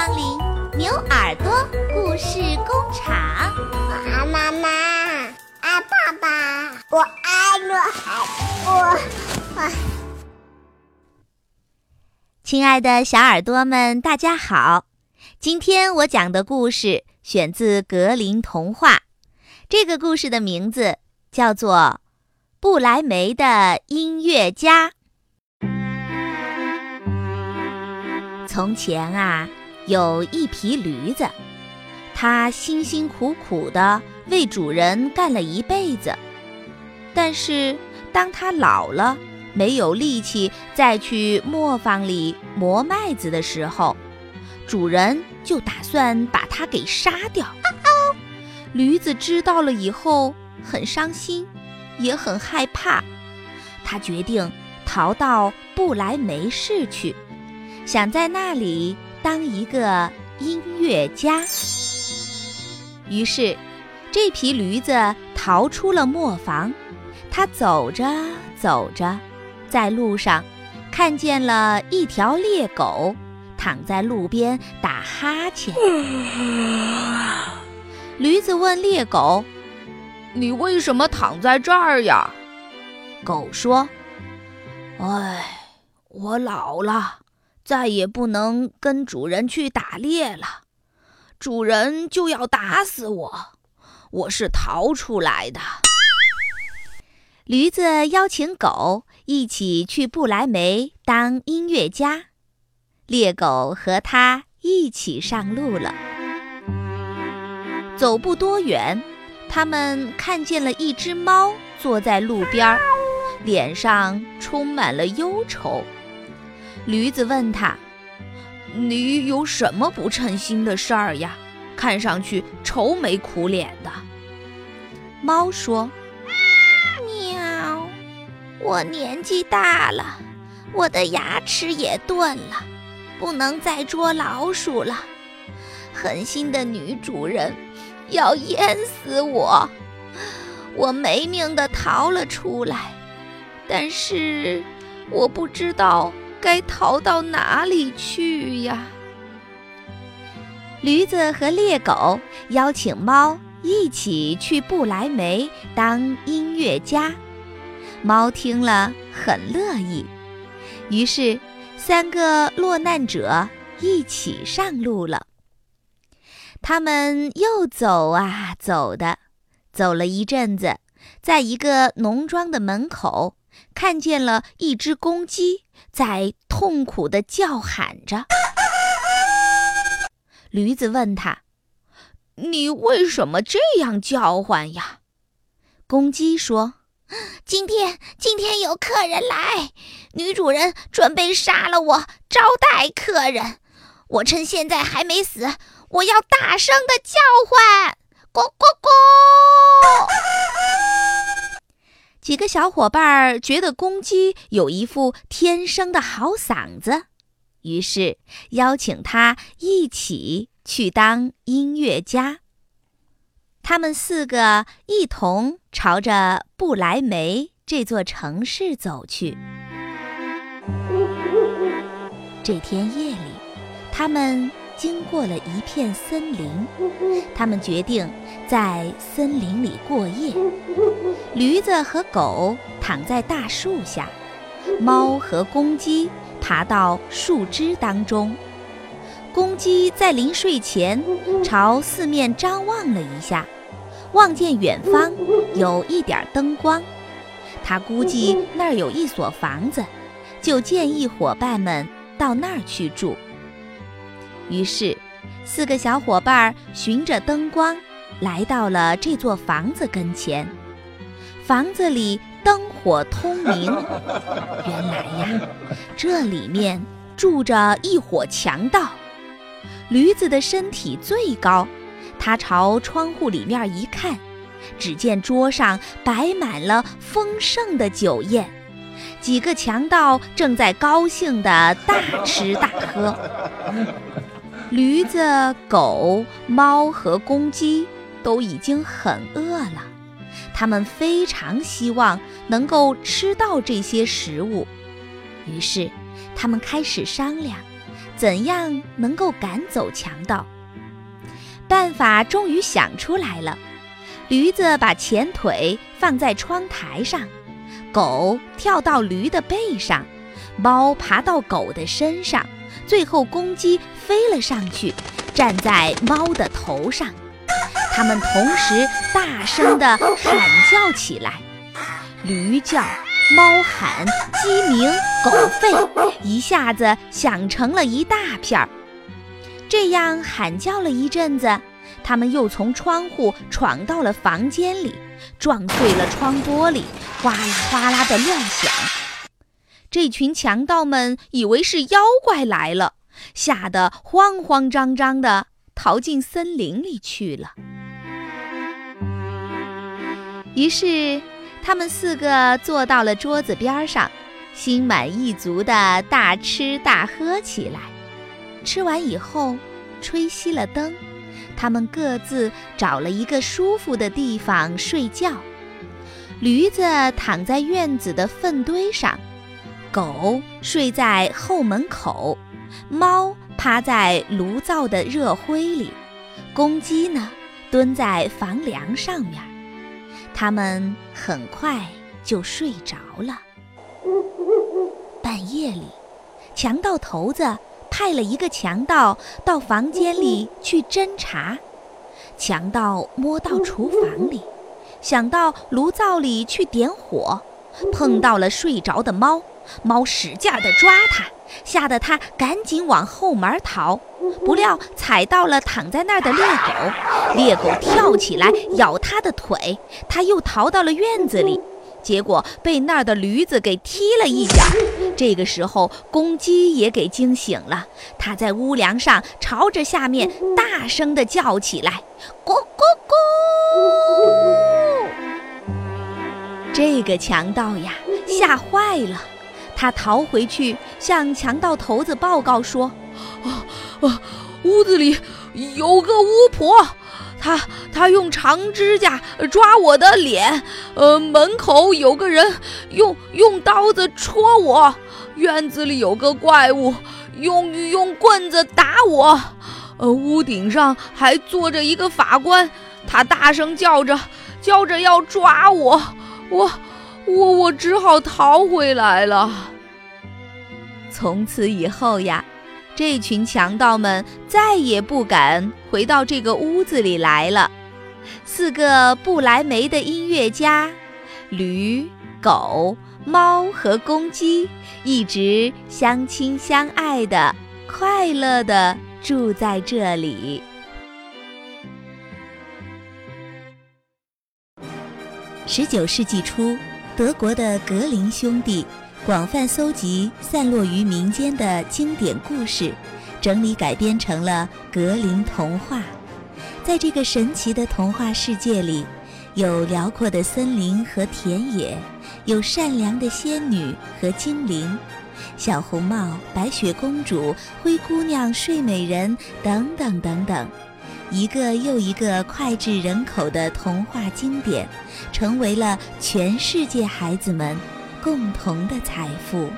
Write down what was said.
光临牛耳朵故事工厂。我爱妈妈，爱爸爸，我爱我我我。亲爱的小耳朵们，大家好！今天我讲的故事选自格林童话，这个故事的名字叫做《不莱梅的音乐家》。从前啊，有一匹驴子，它辛辛苦苦地为主人干了一辈子。但是，当它老了，没有力气再去磨坊里磨麦子的时候，主人就打算把它给杀掉。驴子知道了以后，很伤心，也很害怕。他决定逃到不来梅市去。想在那里当一个音乐家，于是这匹驴子逃出了磨坊。它走着走着，在路上看见了一条猎狗躺在路边打哈欠。驴子问猎狗：“你为什么躺在这儿呀？”狗说：“哎，我老了。”再也不能跟主人去打猎了，主人就要打死我。我是逃出来的。驴子邀请狗一起去不来梅当音乐家，猎狗和他一起上路了。走不多远，他们看见了一只猫坐在路边，脸上充满了忧愁。驴子问他：“你有什么不称心的事儿呀？看上去愁眉苦脸的。”猫说：“喵，我年纪大了，我的牙齿也钝了，不能再捉老鼠了。狠心的女主人要淹死我，我没命的逃了出来，但是我不知道。”该逃到哪里去呀？驴子和猎狗邀请猫一起去不来梅当音乐家。猫听了很乐意，于是三个落难者一起上路了。他们又走啊走的，走了一阵子，在一个农庄的门口。看见了一只公鸡在痛苦地叫喊着。驴子问他：“你为什么这样叫唤呀？”公鸡说：“今天今天有客人来，女主人准备杀了我招待客人。我趁现在还没死，我要大声地叫唤，咕咕咕。”几个小伙伴觉得公鸡有一副天生的好嗓子，于是邀请他一起去当音乐家。他们四个一同朝着不来梅这座城市走去。这天夜里，他们。经过了一片森林，他们决定在森林里过夜。驴子和狗躺在大树下，猫和公鸡爬到树枝当中。公鸡在临睡前朝四面张望了一下，望见远方有一点灯光，他估计那儿有一所房子，就建议伙伴们到那儿去住。于是，四个小伙伴循着灯光来到了这座房子跟前。房子里灯火通明，原来呀，这里面住着一伙强盗。驴子的身体最高，他朝窗户里面一看，只见桌上摆满了丰盛的酒宴，几个强盗正在高兴地大吃大喝。驴子、狗、猫和公鸡都已经很饿了，它们非常希望能够吃到这些食物。于是，他们开始商量，怎样能够赶走强盗。办法终于想出来了，驴子把前腿放在窗台上，狗跳到驴的背上，猫爬到狗的身上，最后公鸡飞了上去，站在猫的头上。它们同时大声地喊叫起来，驴叫。猫喊，鸡鸣，狗吠，一下子响成了一大片儿。这样喊叫了一阵子，他们又从窗户闯到了房间里，撞碎了窗玻璃，哗啦哗啦的乱响。这群强盗们以为是妖怪来了，吓得慌慌张张地逃进森林里去了。于是。他们四个坐到了桌子边上，心满意足地大吃大喝起来。吃完以后，吹熄了灯，他们各自找了一个舒服的地方睡觉。驴子躺在院子的粪堆上，狗睡在后门口，猫趴在炉灶的热灰里，公鸡呢，蹲在房梁上面。它们很快就睡着了。半夜里，强盗头子派了一个强盗到房间里去侦查。强盗摸到厨房里，想到炉灶里去点火，碰到了睡着的猫，猫使劲地抓它。吓得它赶紧往后门逃，不料踩到了躺在那儿的猎狗，猎狗跳起来咬它的腿，它又逃到了院子里，结果被那儿的驴子给踢了一脚。这个时候，公鸡也给惊醒了，它在屋梁上朝着下面大声地叫起来：“咕咕咕！”这个强盗呀，吓坏了。他逃回去，向强盗头子报告说：“啊啊，屋子里有个巫婆，她她用长指甲抓我的脸。呃，门口有个人用用刀子戳我，院子里有个怪物用用棍子打我。呃，屋顶上还坐着一个法官，他大声叫着叫着要抓我。我。”我我只好逃回来了。从此以后呀，这群强盗们再也不敢回到这个屋子里来了。四个不来梅的音乐家，驴、狗、猫和公鸡，一直相亲相爱的，快乐的住在这里。十九世纪初。德国的格林兄弟广泛搜集散落于民间的经典故事，整理改编成了格林童话。在这个神奇的童话世界里，有辽阔的森林和田野，有善良的仙女和精灵，小红帽、白雪公主、灰姑娘、睡美人等等等等。一个又一个脍炙人口的童话经典，成为了全世界孩子们共同的财富。